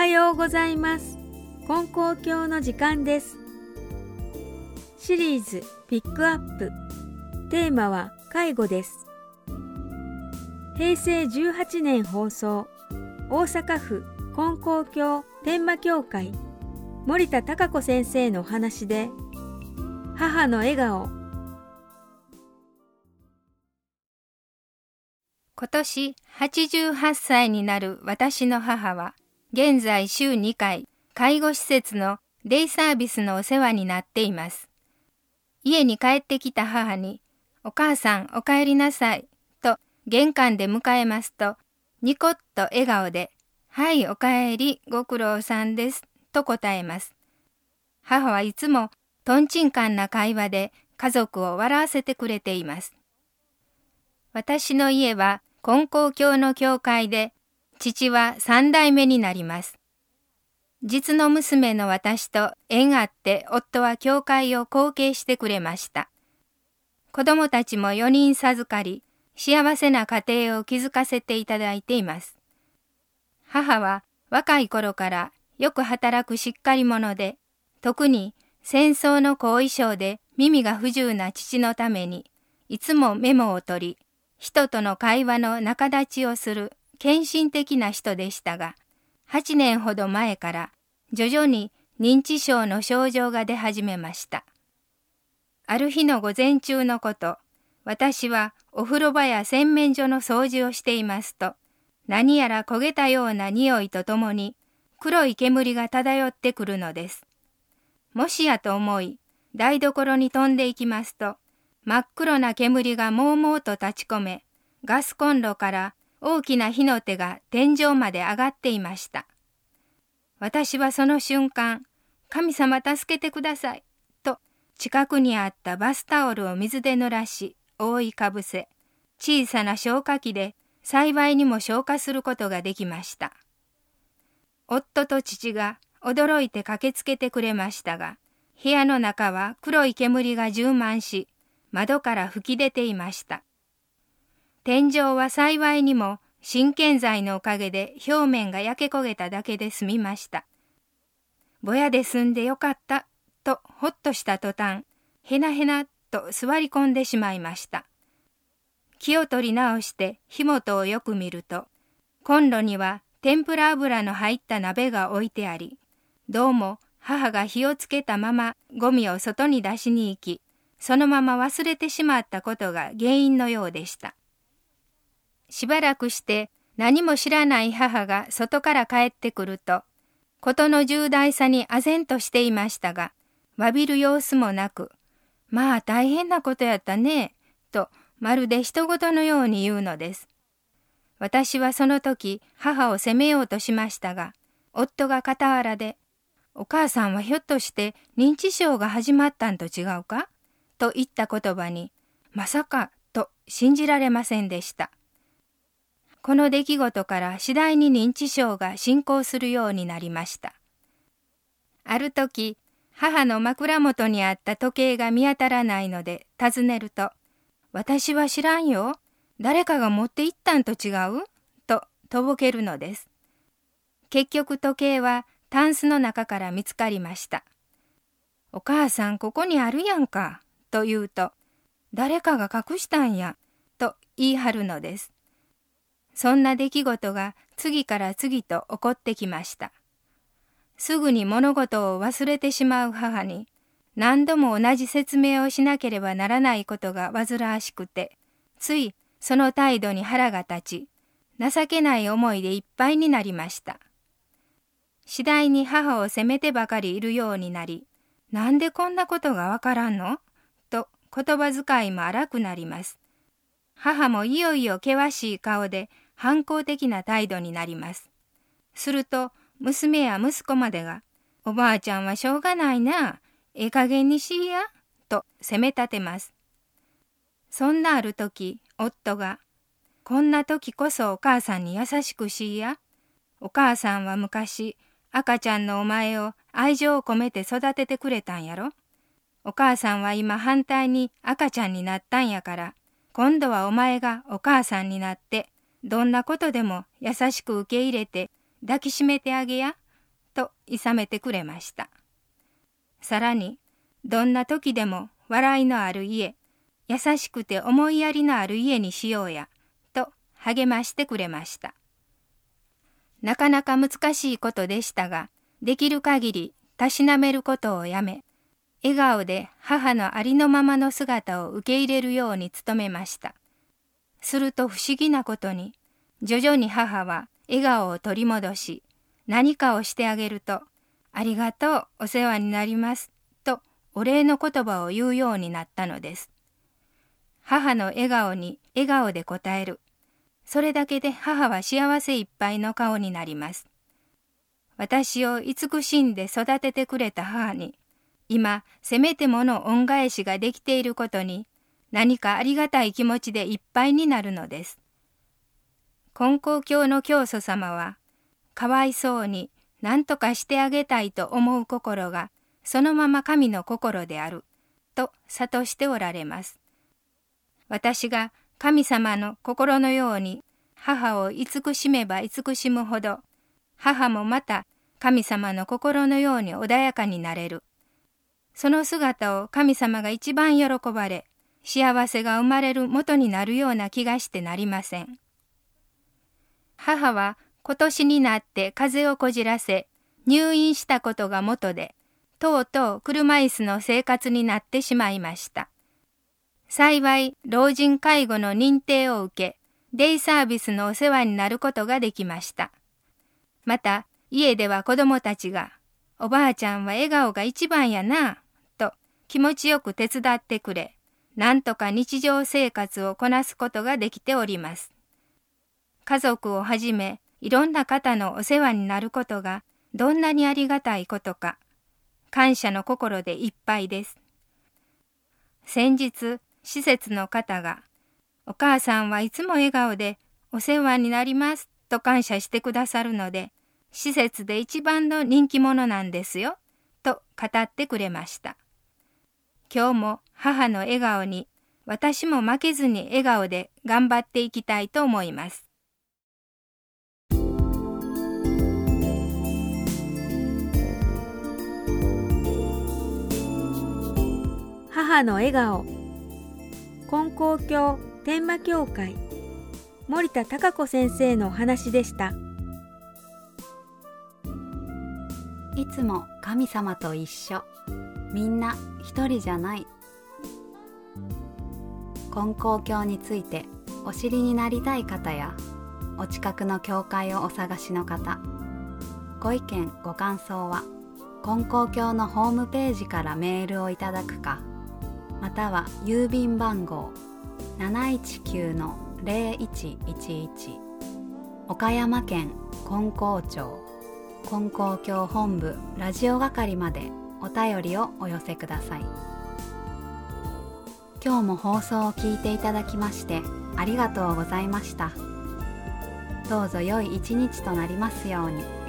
はようございます。金光教の時間です。シリーズピックアップ。テーマは介護です。平成18年放送大阪府金光教天満教会。森田孝子先生のお話で母の笑顔。今年88歳になる私の母は現在週2回介護施設のデイサービスのお世話になっています。家に帰ってきた母にお母さんお帰りなさいと玄関で迎えますとニコッと笑顔ではいお帰りご苦労さんですと答えます。母はいつもとんちんかんな会話で家族を笑わせてくれています。私の家は金光教の教会で父は三代目になります。実の娘の私と縁あって夫は教会を後継してくれました。子供たちも4人授かり幸せな家庭を築かせていただいています。母は若い頃からよく働くしっかり者で特に戦争の後遺症で耳が不自由な父のためにいつもメモを取り人との会話の仲立ちをする献身的な人でしたが8年ほど前から徐々に認知症の症状が出始めましたある日の午前中のこと私はお風呂場や洗面所の掃除をしていますと何やら焦げたような匂いとともに黒い煙が漂ってくるのです。もしやと思い台所に飛んでいきますと真っ黒な煙がもうもうと立ち込めガスコンロから大きな火の手が天井まで上がっていました。私はその瞬間、神様助けてください、と近くにあったバスタオルを水で濡らし、覆いかぶせ、小さな消火器で幸いにも消火することができました。夫と父が驚いて駆けつけてくれましたが、部屋の中は黒い煙が充満し、窓から吹き出ていました。天井は幸いにも真剣剤のおかげで表面が焼け焦げただけで済みました。ぼやで済んでよかった、とほっとした途端、へなへなと座り込んでしまいました。気を取り直して火元をよく見ると、コンロには天ぷら油の入った鍋が置いてあり、どうも母が火をつけたままゴミを外に出しに行き、そのまま忘れてしまったことが原因のようでした。しばらくして何も知らない母が外から帰ってくると、事の重大さに唖然としていましたが、詫びる様子もなく、まあ大変なことやったね、とまるで人事のように言うのです。私はその時母を責めようとしましたが、夫が傍らで、お母さんはひょっとして認知症が始まったんと違うか？と言った言葉に、まさかと信じられませんでした。この出来事から次第に認知症が進行するようになりました。ある時、母の枕元にあった時計が見当たらないので尋ねると、私は知らんよ。誰かが持って行ったんと違う？ととぼけるのです。結局時計はタンスの中から見つかりました。お母さんここにあるやんか。と言うと、誰かが隠したんや。と言い張るのです。そんな出来事が次から次と起こってきました。すぐに物事を忘れてしまう母に何度も同じ説明をしなければならないことが煩わしくて、ついその態度に腹が立ち、情けない思いでいっぱいになりました。次第に母を責めてばかりいるようになり、なんでこんなことがわからんの？と言葉遣いも荒くなります。母もいよいよ険しい顔で反抗的な態度になります。すると娘や息子までが、おばあちゃんはしょうがないな、ええ加減にしいや、と責め立てます。そんなある時、夫が、こんな時こそお母さんに優しくしいや。お母さんは昔、赤ちゃんのお前を愛情を込めて育ててくれたんやろ。お母さんは今反対に赤ちゃんになったんやから、今度はお前がお母さんになって、どんなことでも優しく受け入れて抱きしめてあげや、と諌めてくれました。さらに、どんな時でも笑いのある家、優しくて思いやりのある家にしようや、と励ましてくれました。なかなか難しいことでしたが、できる限りたしなめることをやめ、笑顔で母のありのままの姿を受け入れるように努めました。すると不思議なことに、徐々に母は笑顔を取り戻し、何かをしてあげると、ありがとう、お世話になります、とお礼の言葉を言うようになったのです。母の笑顔に笑顔で応える。それだけで母は幸せいっぱいの顔になります。私を慈しんで育ててくれた母に、今、せめてもの恩返しができていることに、何かありがたい気持ちでいっぱいになるのです。金光教の教祖様は、かわいそうに何とかしてあげたいと思う心が、そのまま神の心である、と諭しておられます。私が神様の心のように母を慈しめば慈しむほど、母もまた神様の心のように穏やかになれる。その姿を神様が一番喜ばれ、幸せが生まれる元になるような気がしてなりません。母は今年になって風邪をこじらせ、入院したことが元で、とうとう車椅子の生活になってしまいました。幸い、老人介護の認定を受け、デイサービスのお世話になることができました。また、家では子供たちが、おばあちゃんは笑顔が一番やな、と気持ちよく手伝ってくれ、なんとか日常生活をこなすことができております。家族をはじめ、いろんな方のお世話になることがどんなにありがたいことか、感謝の心でいっぱいです。先日、施設の方が、お母さんはいつも笑顔でお世話になりますと感謝してくださるので、施設で一番の人気者なんですよ、と語ってくれました。今日も母の笑顔に私も負けずに笑顔で頑張っていきたいと思います。母の笑顔金光教天満教会森田孝子先生のお話でした。いつも神様と一緒。みんな一人じゃない。金光教についてお知りになりたい方やお近くの教会をお探しの方ご意見ご感想は金光教のホームページからメールをいただくかまたは郵便番号719-0111岡山県金光町。金光教本部ラジオ係までお便りをお寄せください今日も放送を聞いていただきましてありがとうございましたどうぞ良い一日となりますように。